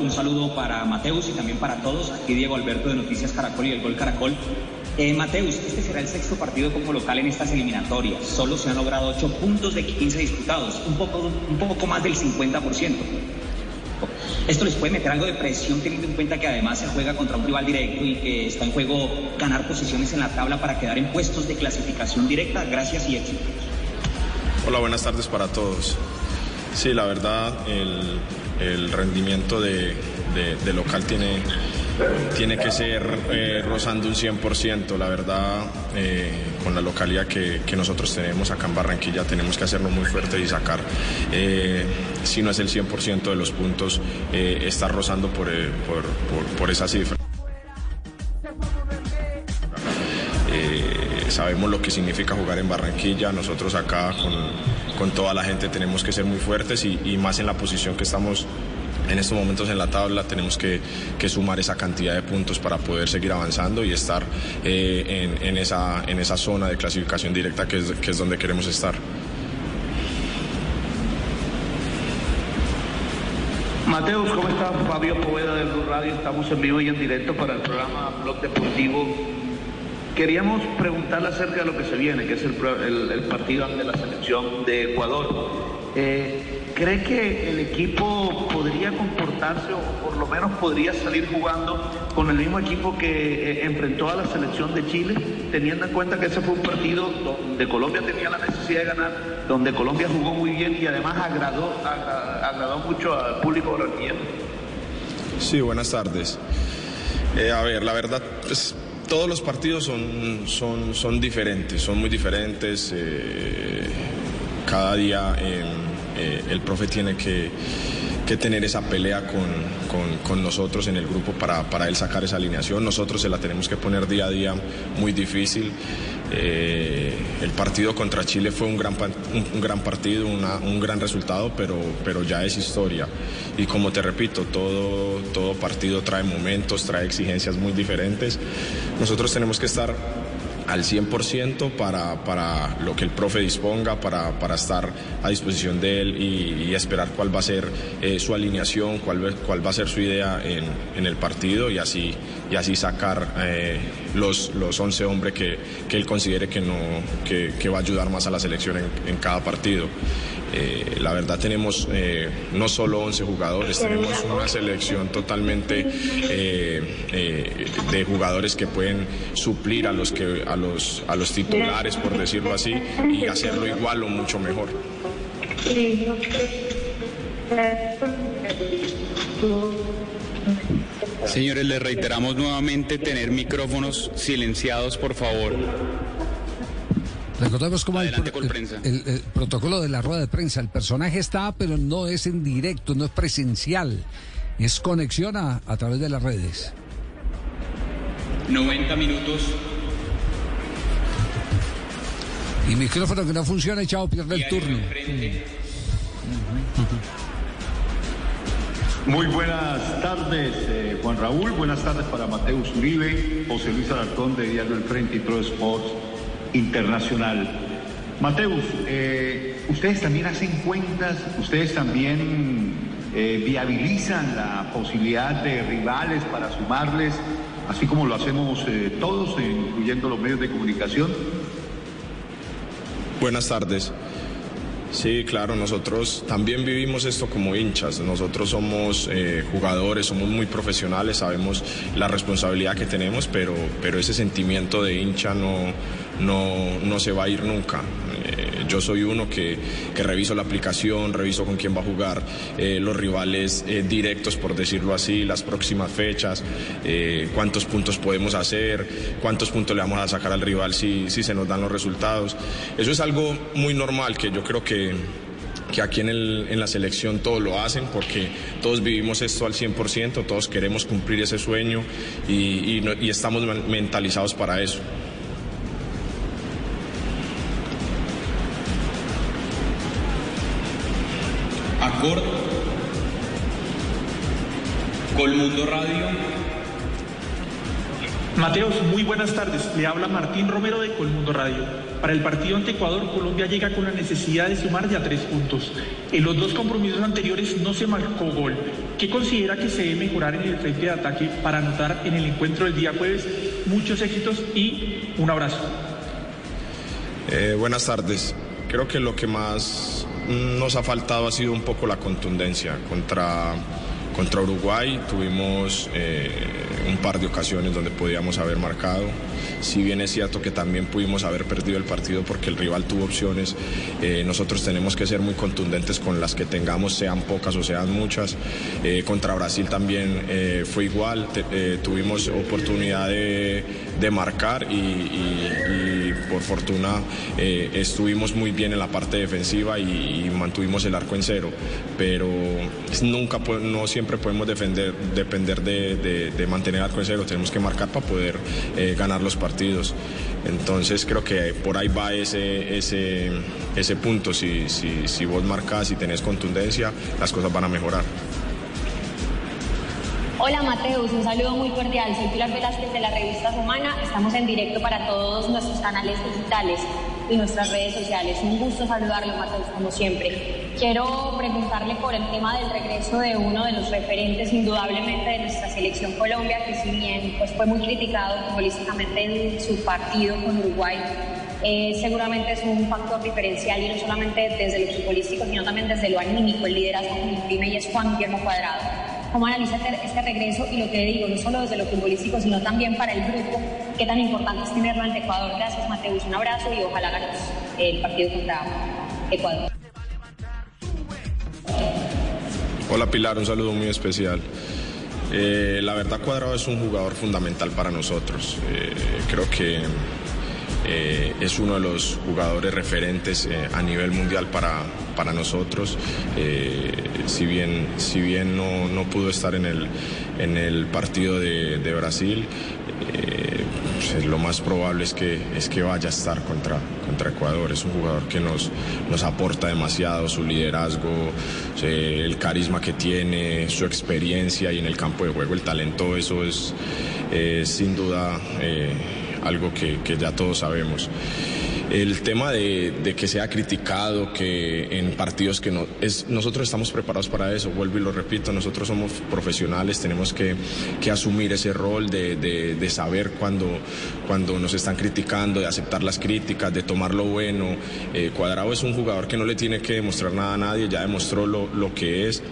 Un saludo para Mateus y también para todos. Aquí Diego Alberto de Noticias Caracol y el Gol Caracol. Eh, Mateus, este será el sexto partido como local en estas eliminatorias. Solo se han logrado 8 puntos de 15 disputados, un poco, un poco más del 50%. Esto les puede meter algo de presión teniendo en cuenta que además se juega contra un rival directo y que está en juego ganar posiciones en la tabla para quedar en puestos de clasificación directa. Gracias y éxitos. Hola, buenas tardes para todos. Sí, la verdad, el, rendimiento de, local tiene, tiene que ser eh, rozando un 100%. La verdad, eh, con la localidad que, nosotros tenemos acá en Barranquilla, tenemos que hacerlo muy fuerte y sacar, eh, si no es el 100% de los puntos, estar rozando por, por esa cifra. Sabemos lo que significa jugar en Barranquilla, nosotros acá con, toda la gente tenemos que ser muy fuertes y, más en la posición que estamos en estos momentos en la tabla tenemos que, sumar esa cantidad de puntos para poder seguir avanzando y estar eh, en, esa, en esa zona de clasificación directa que es, que es donde queremos estar. Mateus, ¿cómo está? Fabio Poveda del Radio. Estamos en vivo y en directo para el programa Blog Deportivo Queríamos preguntarle acerca de lo que se viene, que es el, partido ante la selección de Ecuador. Eh, ¿Cree que el equipo podría comportarse o por lo menos podría salir jugando con el mismo equipo que eh, enfrentó a la selección de Chile, teniendo en cuenta que ese fue un partido donde Colombia tenía la necesidad de ganar, donde Colombia jugó muy bien y además agradó, agradó, mucho al público brasileño? Sí, buenas tardes. Eh, a ver, la verdad, pues todos los partidos son, son, son diferentes, son muy diferentes. Eh, cada día eh, el profe tiene que, tener esa pelea con, nosotros en el grupo para, para, él sacar esa alineación. Nosotros se la tenemos que poner día a día muy difícil. Eh, el partido contra Chile fue un gran, un, gran partido, un gran resultado, pero, pero ya es historia. Y como te repito, todo, todo partido trae momentos, trae exigencias muy diferentes. Nosotros tenemos que estar al 100% para, para lo que el profe disponga, para, para estar a disposición de él y, esperar cuál va a ser eh, su alineación, cuál, cuál va a ser su idea en, en el partido y así, y así sacar eh, los, los 11 hombres que, que, él considere que, no, que, que, va a ayudar más a la selección en, en cada partido. Eh, la verdad tenemos eh, no solo 11 jugadores, tenemos una selección totalmente eh, de jugadores que pueden suplir a los, que, a, los, a los titulares, por decirlo así, y hacerlo igual o mucho mejor. Señores, les reiteramos nuevamente tener micrófonos silenciados, por favor. Recordemos cómo el, el, protocolo de la rueda de prensa. El personaje está, pero no es en directo, no es presencial. Es conexión a, través de las redes. 90 minutos. Y micrófono que no funciona, chao, pierde el turno. Muy buenas tardes, eh, Juan Raúl. Buenas tardes para Mateus Uribe, José Luis Alarcón de Diario El Frente y Pro Sports internacional. Mateus, eh, ustedes también hacen cuentas, ustedes también eh, viabilizan la posibilidad de rivales para sumarles, así como lo hacemos eh, todos, incluyendo los medios de comunicación. Buenas tardes. Sí, claro, nosotros también vivimos esto como hinchas. Nosotros somos jugadores, somos muy profesionales, sabemos la responsabilidad que tenemos, pero, pero ese sentimiento de hincha no, no, no se va a ir nunca. Eh, yo soy uno que, que, reviso la aplicación, reviso con quién va a jugar, eh, los rivales eh, directos, por decirlo así, las próximas fechas, cuántos puntos podemos hacer, cuántos puntos le vamos a sacar al rival si, si se nos dan los resultados. Eso es algo muy normal que yo creo que que aquí en, el, en, la selección todos lo hacen porque todos vivimos esto al 100%, todos queremos cumplir ese sueño y, y, y estamos mentalizados para eso. Colmundo Radio. Mateos, muy buenas tardes. Le habla Martín Romero de Colmundo Radio. Para el partido ante Ecuador, Colombia llega con la necesidad de sumar ya tres puntos. En los dos compromisos anteriores no se marcó gol. ¿Qué considera que se debe mejorar en el frente de ataque para anotar en el encuentro del día jueves? Muchos éxitos y un abrazo. Eh, buenas tardes. Creo que lo que más nos ha faltado ha sido un poco la contundencia contra contra Uruguay tuvimos eh, un par de ocasiones donde podíamos haber marcado. Si bien es cierto que también pudimos haber perdido el partido porque el rival tuvo opciones, eh, nosotros tenemos que ser muy contundentes con las que tengamos, sean pocas o sean muchas. Eh, contra Brasil también fue igual, tuvimos oportunidad de, marcar y, por fortuna estuvimos muy bien en la parte defensiva y, mantuvimos el arco en cero, pero nunca no siempre siempre podemos defender, depender de, mantener arco en cero, tenemos que marcar para poder eh, ganar los partidos. Entonces creo que por ahí va ese, ese, ese punto, si, si, si vos marcas y tenés contundencia, las cosas van a mejorar. Hola Mateus, un saludo muy cordial. Soy Pilar Velázquez de la revista Semana. Estamos en directo para todos nuestros canales digitales y nuestras redes sociales. Un gusto saludarlo, Mateus, como siempre. Quiero preguntarle por el tema del regreso de uno de los referentes indudablemente de nuestra selección Colombia, que si bien pues, fue muy criticado futbolísticamente en su partido con Uruguay, eh, seguramente es un factor diferencial y no solamente desde lo futbolístico, sino también desde lo anímico, el liderazgo que imprime y es Juan Guillermo Cuadrado. ¿Cómo analiza este, este regreso? Y lo que digo, no solo desde lo futbolístico, sino también para el grupo, qué tan importante es tenerlo ante Ecuador. Gracias, Mateus. Un abrazo y ojalá ganemos el partido contra Ecuador. Hola Pilar, un saludo muy especial. Eh, la verdad Cuadrado es un jugador fundamental para nosotros. Eh, creo que eh, es uno de los jugadores referentes a nivel mundial para, para nosotros. si bien, si bien no, no, pudo estar en el, en el partido de, de Brasil, pues, lo más probable es que, es que vaya a estar contra, contra Ecuador. Es un jugador que nos, nos aporta demasiado, su liderazgo, el carisma que tiene, su experiencia y en el campo de juego el talento, eso es sin duda eh, algo que, que ya todos sabemos. El tema de, que sea criticado, que en partidos que no es, nosotros estamos preparados para eso, vuelvo y lo repito, nosotros somos profesionales, tenemos que, asumir ese rol de, saber cuando, nos están criticando, de aceptar las críticas, de tomar lo bueno. Eh, Cuadrado es un jugador que no le tiene que demostrar nada a nadie, ya demostró lo que es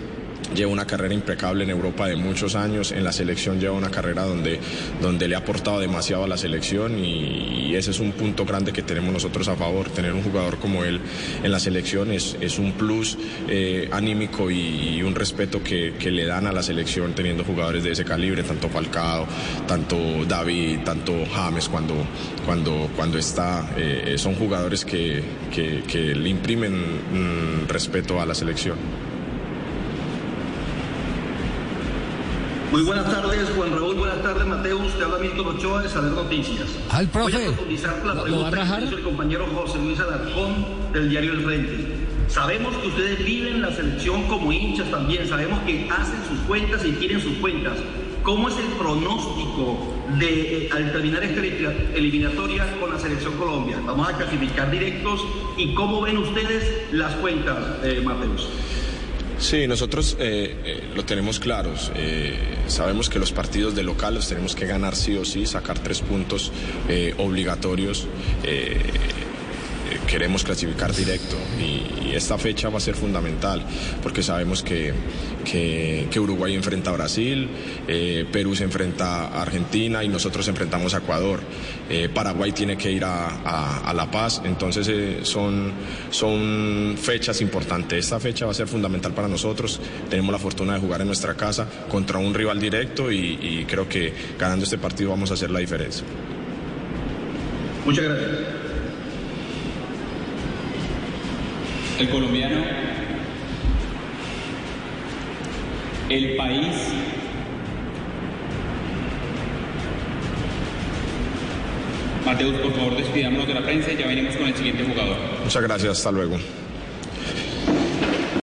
lleva una carrera impecable en Europa de muchos años, en la selección lleva una carrera donde, donde le ha aportado demasiado a la selección y, ese es un punto grande que tenemos nosotros a favor, tener un jugador como él en la selección es, es un plus eh, anímico y, un respeto que, que, le dan a la selección teniendo jugadores de ese calibre, tanto Falcao, tanto David, tanto James cuando, cuando, cuando está, eh, son jugadores que, que, le imprimen mm, respeto a la selección. Muy buenas tardes, Juan Raúl. Buenas tardes, Mateus. Te habla Milton Ochoa de Saber Noticias. Al profe. Voy a profundizar la pregunta que hizo el compañero José Luis Alarcón del diario El Frente. Sabemos que ustedes viven la selección como hinchas también. Sabemos que hacen sus cuentas y quieren sus cuentas. ¿Cómo es el pronóstico de, eh, al terminar esta eliminatoria con la selección Colombia? Vamos a clasificar directos. ¿Y cómo ven ustedes las cuentas, eh, Mateus? Sí, nosotros eh, eh, lo tenemos claros. Eh, sabemos que los partidos de local los tenemos que ganar sí o sí, sacar tres puntos obligatorios queremos clasificar directo y, esta fecha va a ser fundamental porque sabemos que, que, Uruguay enfrenta a Brasil, eh, Perú se enfrenta a Argentina y nosotros enfrentamos a Ecuador. Eh, Paraguay tiene que ir a, La Paz, entonces eh, son, son fechas importantes. Esta fecha va a ser fundamental para nosotros. Tenemos la fortuna de jugar en nuestra casa contra un rival directo y creo que ganando este partido vamos a hacer la diferencia. Muchas gracias. El colombiano, el país, Mateus, por favor, despidámonos de la prensa y ya venimos con el siguiente jugador. Muchas gracias, hasta luego.